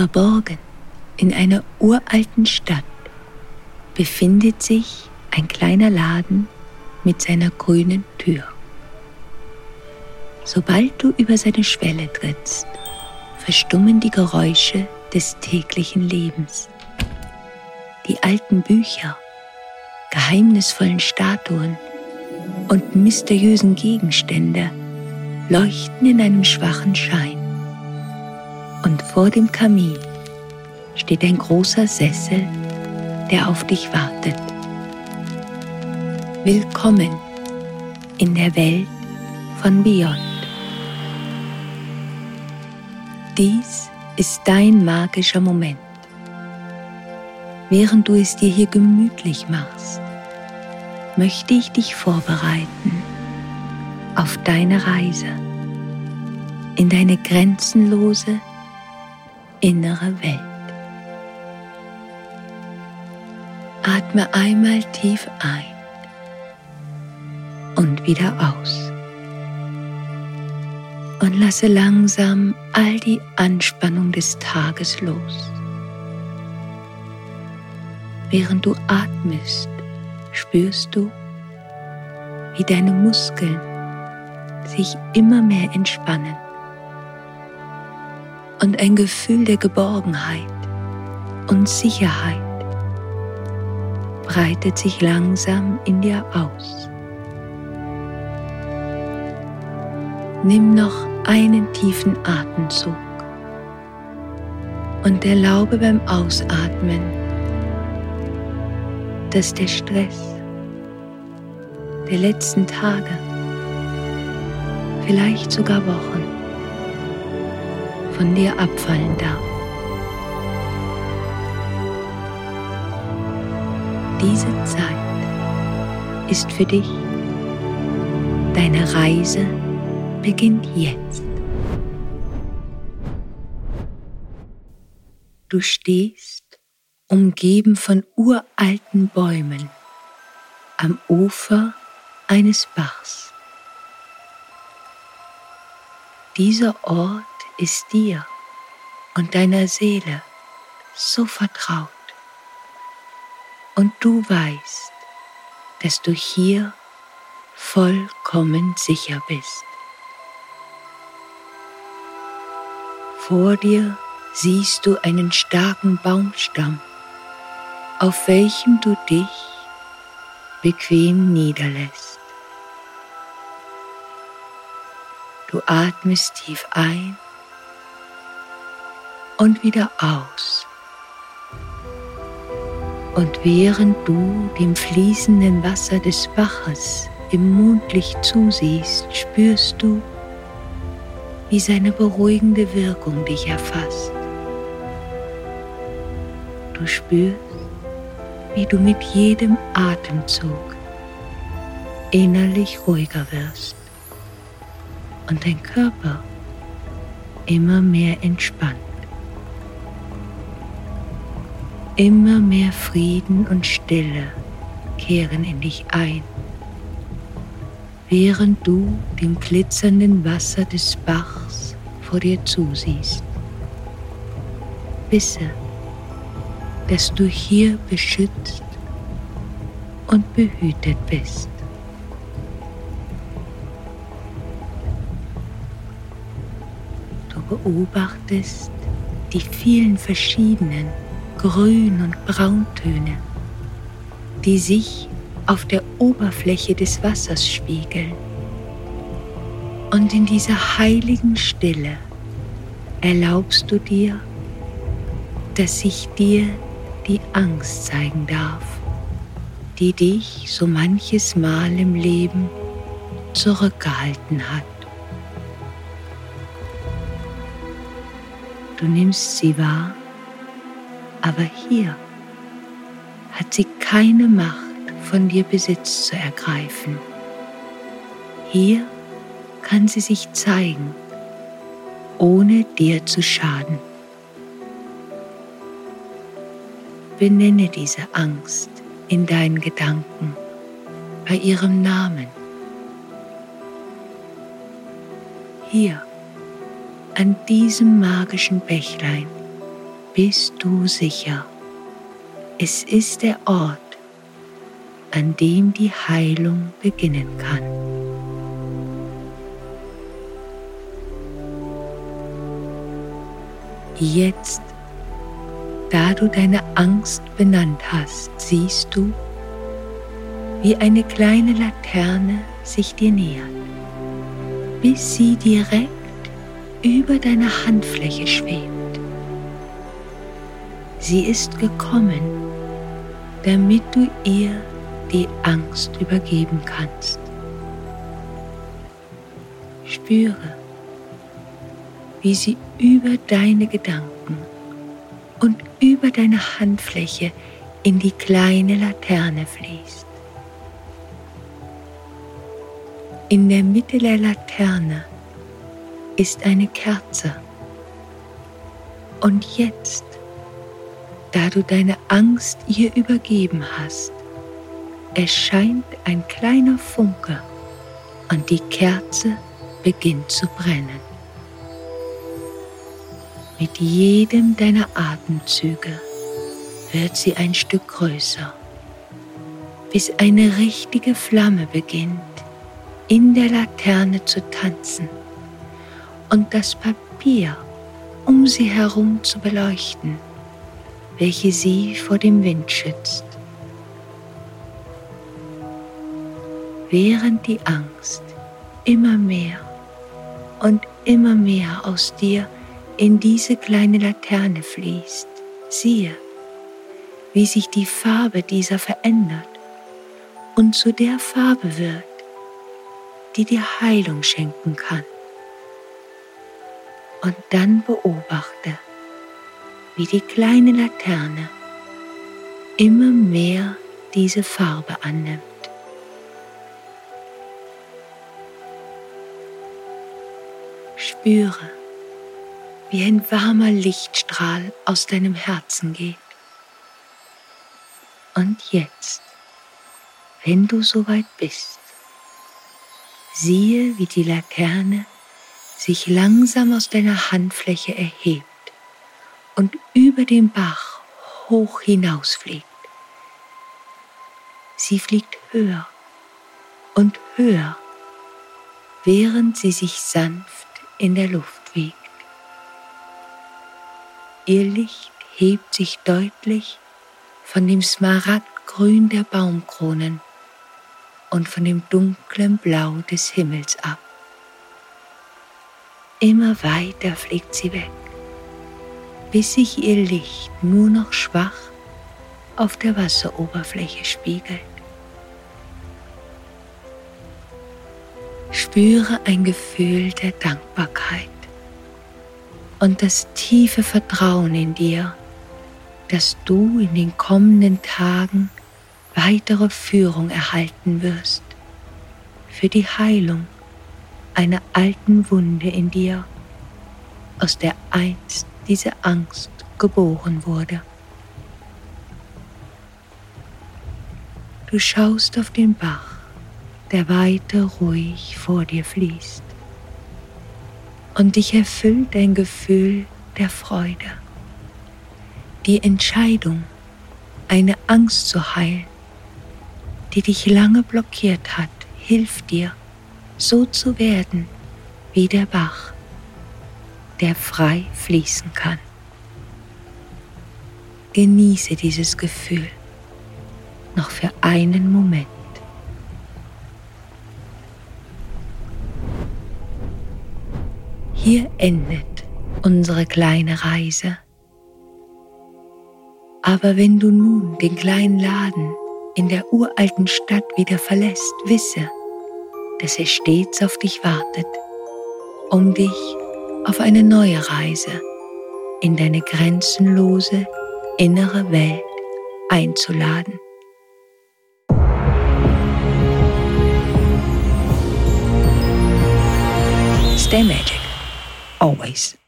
Verborgen in einer uralten Stadt befindet sich ein kleiner Laden mit seiner grünen Tür. Sobald du über seine Schwelle trittst, verstummen die Geräusche des täglichen Lebens. Die alten Bücher, geheimnisvollen Statuen und mysteriösen Gegenstände leuchten in einem schwachen Schein. Und vor dem Kamin steht ein großer Sessel, der auf dich wartet. Willkommen in der Welt von Beyond. Dies ist dein magischer Moment. Während du es dir hier gemütlich machst, möchte ich dich vorbereiten auf deine Reise in deine grenzenlose innere Welt. Atme einmal tief ein und wieder aus. Und lasse langsam all die Anspannung des Tages los. Während du atmest, spürst du, wie deine Muskeln sich immer mehr entspannen und ein Gefühl der Geborgenheit und Sicherheit breitet sich langsam in dir aus. Nimm noch einen tiefen Atemzug und erlaube beim Ausatmen, dass der Stress der letzten Tage, vielleicht sogar Wochen, von dir abfallen darf. Diese Zeit ist für dich. Deine Reise beginnt jetzt. Du stehst umgeben von uralten Bäumen am Ufer eines Bachs. Dieser Ort ist dir und deiner Seele so vertraut. Und du weißt, dass du hier vollkommen sicher bist. Vor dir siehst du einen starken Baumstamm, auf welchem du dich bequem niederlässt. Du atmest tief ein und wieder aus. Und während du dem fließenden Wasser des Baches im Mondlicht zusiehst, spürst du, wie seine beruhigende Wirkung dich erfasst. Du spürst, wie du mit jedem Atemzug innerlich ruhiger wirst und dein Körper immer mehr entspannt. Immer mehr Frieden und Stille kehren in dich ein während du dem glitzernden Wasser des Bachs vor dir zusiehst. Wisse, dass du hier beschützt und behütet bist. Du beobachtest die vielen verschiedenen Grün- und Brauntöne, die sich auf der Oberfläche des Wassers spiegeln. Und in dieser heiligen Stille erlaubst du dir, dass sich dir die Angst zeigen darf, die dich so manches Mal im Leben zurückgehalten hat. Du nimmst sie wahr, aber hier hat sie keine Macht von dir Besitz zu ergreifen. Hier kann sie sich zeigen, ohne dir zu schaden. Benenne diese Angst in deinen Gedanken bei ihrem Namen. Hier, an diesem magischen Bächlein, bist du sicher. Es ist der Ort, an dem die Heilung beginnen kann. Jetzt, da du deine Angst benannt hast, siehst du, wie eine kleine Laterne sich dir nähert, bis sie direkt über deiner Handfläche schwebt. Sie ist gekommen, damit du ihr die Angst übergeben kannst. Spüre, wie sie über deine Gedanken und über deine Handfläche in die kleine Laterne fließt. In der Mitte der Laterne ist eine Kerze. Und jetzt, da du deine Angst ihr übergeben hast, erscheint ein kleiner Funke und die Kerze beginnt zu brennen. Mit jedem deiner Atemzüge wird sie ein Stück größer, bis eine richtige Flamme beginnt in der Laterne zu tanzen und das Papier um sie herum zu beleuchten, welche sie vor dem Wind schützt. Während die Angst immer mehr und immer mehr aus dir in diese kleine Laterne fließt, siehe, wie sich die Farbe dieser verändert und zu der Farbe wird, die dir Heilung schenken kann. Und dann beobachte, wie die kleine Laterne immer mehr diese Farbe annimmt. Spüre, wie ein warmer Lichtstrahl aus deinem Herzen geht. Und jetzt, wenn du soweit bist, Siehe, wie die Laterne sich langsam aus deiner Handfläche erhebt und über den Bach hoch hinausfliegt. Sie fliegt höher und höher, während sie sich sanft in der Luft wiegt. Ihr Licht hebt sich deutlich von dem Smaragdgrün der Baumkronen und von dem dunklen Blau des Himmels ab. Immer weiter fliegt sie weg, bis sich ihr Licht nur noch schwach auf der Wasseroberfläche spiegelt. Spüre ein Gefühl der Dankbarkeit und das tiefe Vertrauen in dir, dass du in den kommenden Tagen weitere Führung erhalten wirst für die Heilung einer alten Wunde in dir, aus der einst diese Angst geboren wurde. Du schaust auf den Bach, der weiter ruhig vor dir fließt, und dich erfüllt ein Gefühl der Freude. Die Entscheidung, eine Angst zu heilen, die dich lange blockiert hat, hilft dir, so zu werden wie der Bach, der frei fließen kann. Genieße dieses Gefühl noch für einen Moment. Hier endet unsere kleine Reise. Aber wenn du nun den kleinen Laden in der uralten Stadt wieder verlässt, wisse, dass er stets auf dich wartet, um dich auf eine neue Reise in deine grenzenlose innere Welt einzuladen. Stay magic, always.